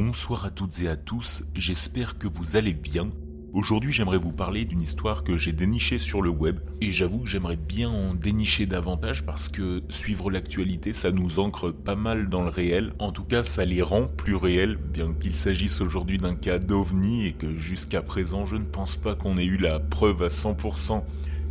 Bonsoir à toutes et à tous, j'espère que vous allez bien. Aujourd'hui j'aimerais vous parler d'une histoire que j'ai dénichée sur le web et j'avoue que j'aimerais bien en dénicher davantage parce que suivre l'actualité ça nous ancre pas mal dans le réel, en tout cas ça les rend plus réels bien qu'il s'agisse aujourd'hui d'un cas d'ovni et que jusqu'à présent je ne pense pas qu'on ait eu la preuve à 100%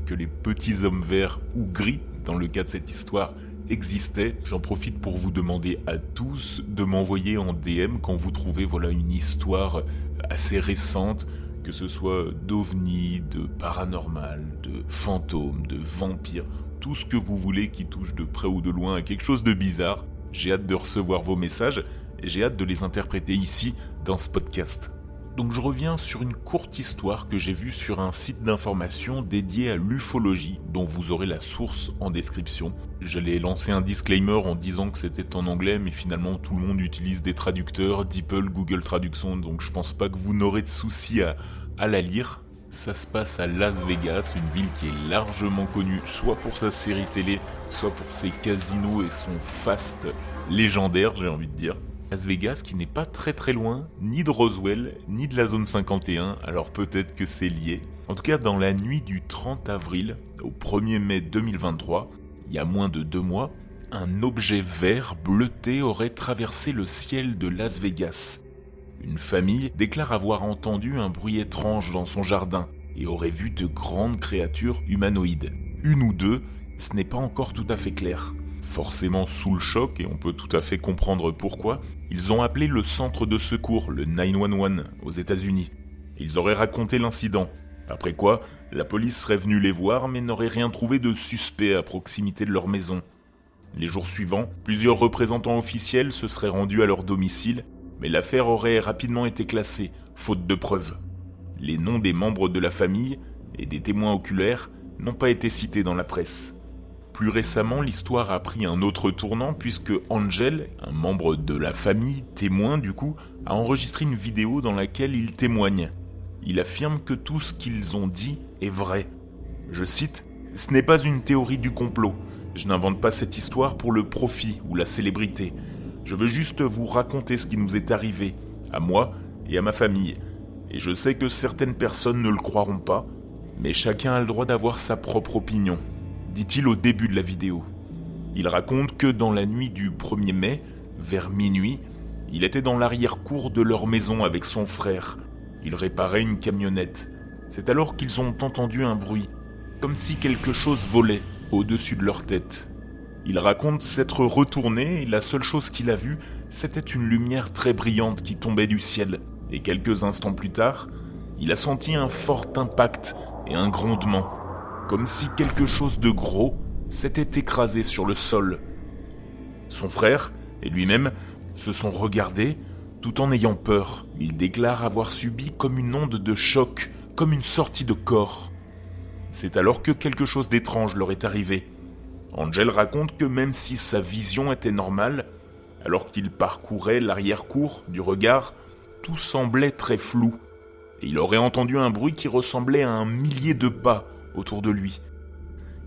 que les petits hommes verts ou gris dans le cas de cette histoire existait. J'en profite pour vous demander à tous de m'envoyer en DM quand vous trouvez voilà une histoire assez récente, que ce soit d'ovnis, de paranormal, de fantômes, de vampires, tout ce que vous voulez qui touche de près ou de loin à quelque chose de bizarre. J'ai hâte de recevoir vos messages et j'ai hâte de les interpréter ici dans ce podcast. Donc je reviens sur une courte histoire que j'ai vue sur un site d'information dédié à l'ufologie, dont vous aurez la source en description. J'allais lancer un disclaimer en disant que c'était en anglais, mais finalement tout le monde utilise des traducteurs, DeepL, Google Traduction, donc je pense pas que vous n'aurez de soucis à, à la lire. Ça se passe à Las Vegas, une ville qui est largement connue soit pour sa série télé, soit pour ses casinos et son fast légendaire, j'ai envie de dire. Las Vegas qui n'est pas très très loin ni de Roswell ni de la zone 51, alors peut-être que c'est lié. En tout cas, dans la nuit du 30 avril au 1er mai 2023, il y a moins de deux mois, un objet vert bleuté aurait traversé le ciel de Las Vegas. Une famille déclare avoir entendu un bruit étrange dans son jardin et aurait vu de grandes créatures humanoïdes. Une ou deux, ce n'est pas encore tout à fait clair forcément sous le choc, et on peut tout à fait comprendre pourquoi, ils ont appelé le centre de secours, le 911, aux États-Unis. Ils auraient raconté l'incident. Après quoi, la police serait venue les voir mais n'aurait rien trouvé de suspect à proximité de leur maison. Les jours suivants, plusieurs représentants officiels se seraient rendus à leur domicile, mais l'affaire aurait rapidement été classée, faute de preuves. Les noms des membres de la famille et des témoins oculaires n'ont pas été cités dans la presse. Plus récemment, l'histoire a pris un autre tournant puisque Angel, un membre de la famille, témoin du coup, a enregistré une vidéo dans laquelle il témoigne. Il affirme que tout ce qu'ils ont dit est vrai. Je cite Ce n'est pas une théorie du complot. Je n'invente pas cette histoire pour le profit ou la célébrité. Je veux juste vous raconter ce qui nous est arrivé, à moi et à ma famille. Et je sais que certaines personnes ne le croiront pas, mais chacun a le droit d'avoir sa propre opinion dit-il au début de la vidéo. Il raconte que dans la nuit du 1er mai, vers minuit, il était dans l'arrière-cour de leur maison avec son frère. Il réparait une camionnette. C'est alors qu'ils ont entendu un bruit, comme si quelque chose volait au-dessus de leur tête. Il raconte s'être retourné et la seule chose qu'il a vue, c'était une lumière très brillante qui tombait du ciel. Et quelques instants plus tard, il a senti un fort impact et un grondement comme si quelque chose de gros s'était écrasé sur le sol. Son frère et lui-même se sont regardés tout en ayant peur. Il déclare avoir subi comme une onde de choc, comme une sortie de corps. C'est alors que quelque chose d'étrange leur est arrivé. Angel raconte que même si sa vision était normale, alors qu'il parcourait l'arrière-cour du regard, tout semblait très flou. Et il aurait entendu un bruit qui ressemblait à un millier de pas autour de lui.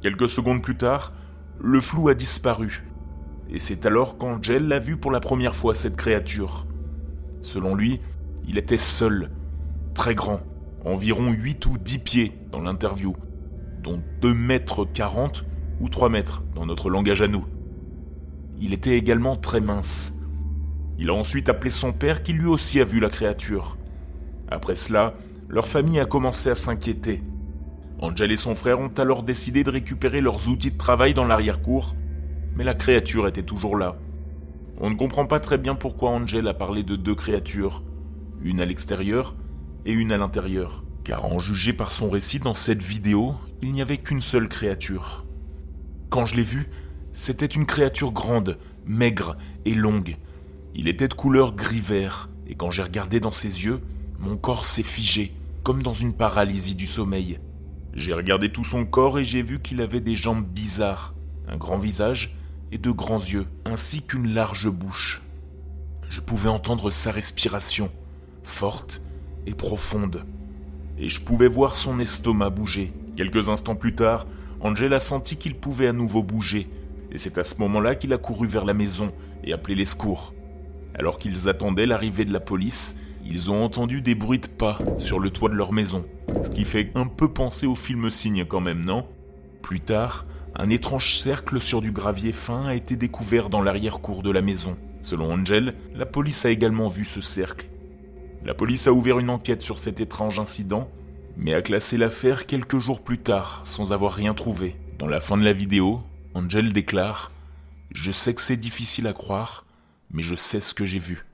Quelques secondes plus tard, le flou a disparu. Et c'est alors qu'Angel l'a vu pour la première fois, cette créature. Selon lui, il était seul, très grand, environ 8 ou 10 pieds dans l'interview, dont 2 mètres 40 ou 3 mètres dans notre langage à nous. Il était également très mince. Il a ensuite appelé son père qui lui aussi a vu la créature. Après cela, leur famille a commencé à s'inquiéter. Angel et son frère ont alors décidé de récupérer leurs outils de travail dans l'arrière-cour, mais la créature était toujours là. On ne comprend pas très bien pourquoi Angel a parlé de deux créatures, une à l'extérieur et une à l'intérieur, car en juger par son récit dans cette vidéo, il n'y avait qu'une seule créature. Quand je l'ai vu, c'était une créature grande, maigre et longue. Il était de couleur gris-vert, et quand j'ai regardé dans ses yeux, mon corps s'est figé, comme dans une paralysie du sommeil. J'ai regardé tout son corps et j'ai vu qu'il avait des jambes bizarres, un grand visage et de grands yeux, ainsi qu'une large bouche. Je pouvais entendre sa respiration, forte et profonde, et je pouvais voir son estomac bouger. Quelques instants plus tard, Angela sentit qu'il pouvait à nouveau bouger, et c'est à ce moment-là qu'il a couru vers la maison et appelé les secours. Alors qu'ils attendaient l'arrivée de la police, ils ont entendu des bruits de pas sur le toit de leur maison. Ce qui fait un peu penser au film Signe quand même, non? Plus tard, un étrange cercle sur du gravier fin a été découvert dans l'arrière-cour de la maison. Selon Angel, la police a également vu ce cercle. La police a ouvert une enquête sur cet étrange incident, mais a classé l'affaire quelques jours plus tard sans avoir rien trouvé. Dans la fin de la vidéo, Angel déclare ⁇ Je sais que c'est difficile à croire, mais je sais ce que j'ai vu.